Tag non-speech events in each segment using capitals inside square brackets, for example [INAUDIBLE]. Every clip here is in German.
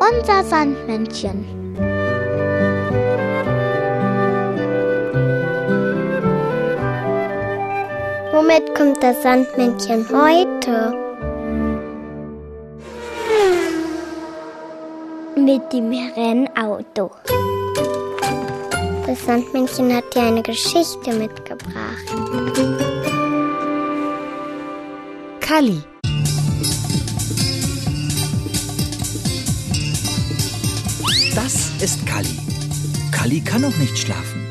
Unser Sandmännchen. Womit kommt das Sandmännchen heute? Mit dem Rennauto. Das Sandmännchen hat dir eine Geschichte mitgebracht. Kali. Ist Kali. Kali kann noch nicht schlafen.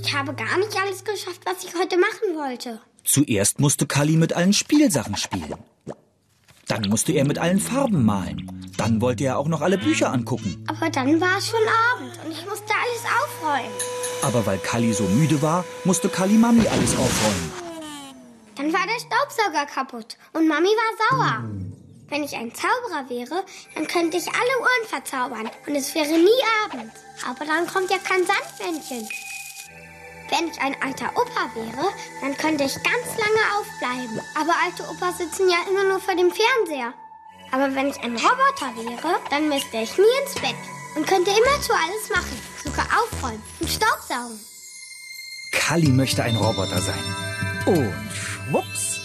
Ich habe gar nicht alles geschafft, was ich heute machen wollte. Zuerst musste Kali mit allen Spielsachen spielen. Dann musste er mit allen Farben malen. Dann wollte er auch noch alle Bücher angucken. Aber dann war es schon Abend und ich musste alles aufräumen. Aber weil Kali so müde war, musste Kali Mami alles aufräumen. Dann war der Staubsauger kaputt und Mami war sauer. Wenn ich ein Zauberer wäre, dann könnte ich alle Uhren verzaubern und es wäre nie Abend. Aber dann kommt ja kein Sandmännchen. Wenn ich ein alter Opa wäre, dann könnte ich ganz lange aufbleiben. Aber alte Opas sitzen ja immer nur vor dem Fernseher. Aber wenn ich ein Roboter wäre, dann müsste ich nie ins Bett und könnte immerzu alles machen. Sogar aufräumen und Staubsaugen. Kali möchte ein Roboter sein. Und schwupps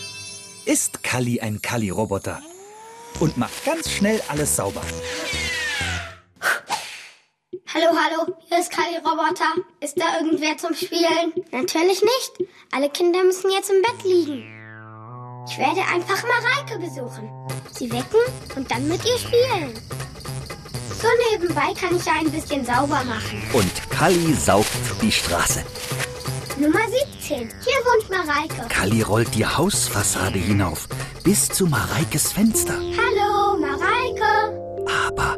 ist Kali ein Kali-Roboter und macht ganz schnell alles sauber. Hallo, hallo, hier ist Kali Roboter. Ist da irgendwer zum Spielen? Natürlich nicht. Alle Kinder müssen jetzt im Bett liegen. Ich werde einfach Mareike besuchen. Sie wecken und dann mit ihr spielen. So nebenbei kann ich ja ein bisschen sauber machen. Und Kali saugt die Straße. Nummer 17. Hier wohnt Mareike. Kali rollt die Hausfassade hinauf bis zu Mareikes Fenster. Hallo, Mareike. Aber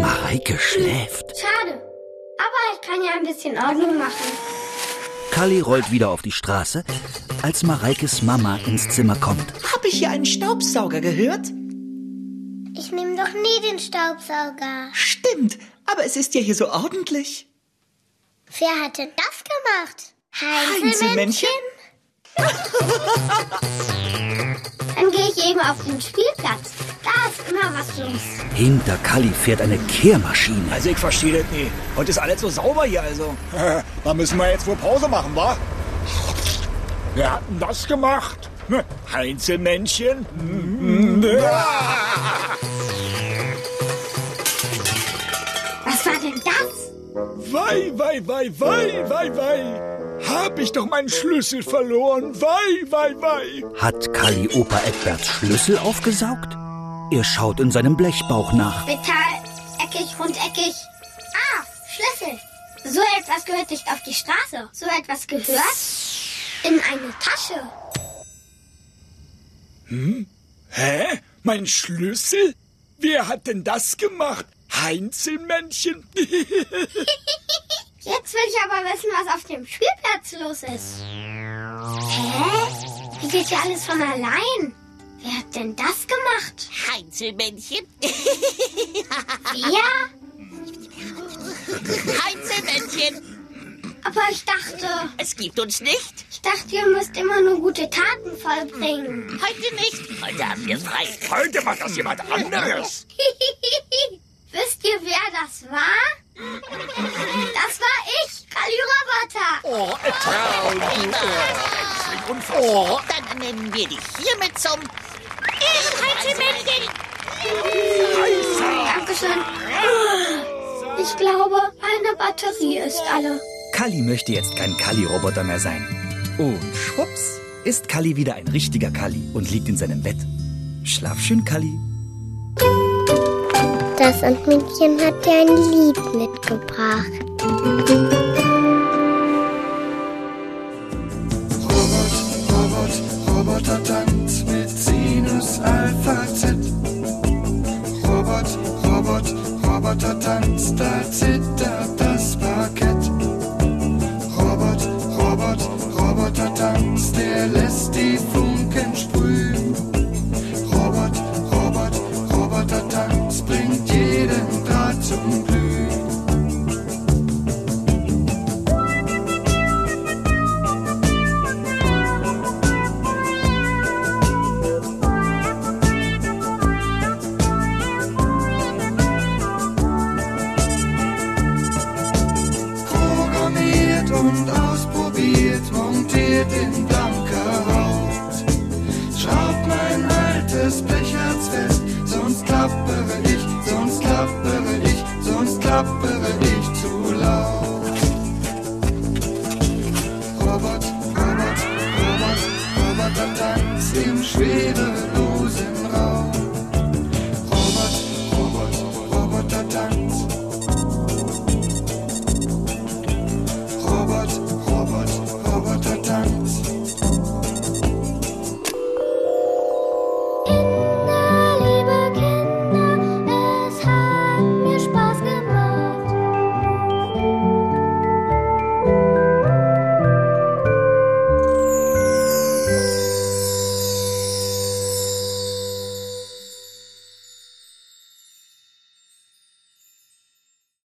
Mareike schläft. Schade. Aber ich kann ja ein bisschen Ordnung machen. Kali rollt wieder auf die Straße, als Mareikes Mama ins Zimmer kommt. Hab ich hier einen Staubsauger gehört? Ich nehme doch nie den Staubsauger. Stimmt, aber es ist ja hier so ordentlich. Wer hat denn das gemacht? Heinzelmännchen? Eben [LAUGHS] auf den Spielplatz. Da ist immer was los. Hinter Kali fährt eine Kehrmaschine. Also ich verstehe das nie. Heute ist alles so sauber hier, also. [LAUGHS] Da müssen wir jetzt wohl Pause machen, wa? Wer hat denn das gemacht? Ne, [LAUGHS] [LAUGHS] Wei, wei, wei, wei, wei, wei. Hab ich doch meinen Schlüssel verloren. Wei, wei, wei. Hat Kali Opa Eckberts Schlüssel aufgesaugt? Er schaut in seinem Blechbauch nach. Metall, eckig, rundeckig. Ah, Schlüssel. So etwas gehört nicht auf die Straße. So etwas gehört in eine Tasche. Hä? Mein Schlüssel? Wer hat denn das gemacht? Heinzelmännchen? [LAUGHS] Jetzt will ich aber wissen, was auf dem Spielplatz los ist. Hä? Wie geht ja alles von allein? Wer hat denn das gemacht? Heinzelmännchen. Wer? Heinzelmännchen. Aber ich dachte, Es gibt uns nicht. ich dachte, ihr müsst immer nur gute Taten vollbringen. Heute nicht. Heute haben wir frei. Heute macht das jemand anderes. [LAUGHS] Wisst ihr, wer das war? Das war ich, Kali Roboter. Oh, Irrsinn. Unfassbar. Dann nennen wir dich hiermit zum Heinzelmännchen. Dankeschön. Ich glaube, eine Batterie ist alle. Kali möchte jetzt kein Kali-Roboter mehr sein. Und schwupps ist Kali wieder ein richtiger Kali und liegt in seinem Bett. Schlaf schön, Kali. Das Sandmännchen hat dir ein Lied mitgebracht. Roboter tanzt, da zittert das Parkett. Robot, Robot, Roboter tanzt, der lässt und ausprobiert, montiert in blanker Haut. Schraubt mein altes Blechherz fest, sonst klappere ich, sonst klappere ich, sonst klappere ich zu laut. Robert, Robert, Robert, Robert, tanzt im schweren